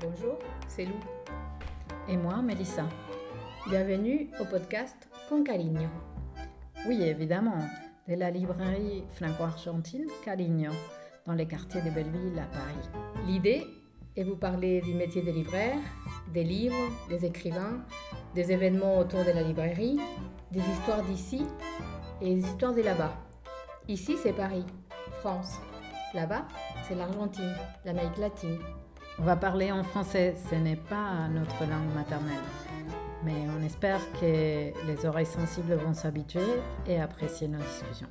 Bonjour, c'est Lou. Et moi, Mélissa. Bienvenue au podcast Con Caligno. Oui, évidemment, de la librairie franco-argentine Caligno, dans les quartiers de Belleville à Paris. L'idée est vous parler du métier de libraire, des livres, des écrivains, des événements autour de la librairie, des histoires d'ici et des histoires de là-bas. Ici, c'est Paris, France. Là-bas, c'est l'Argentine, l'Amérique latine. On va parler en français, ce n'est pas notre langue maternelle. Mais on espère que les oreilles sensibles vont s'habituer et apprécier nos discussions.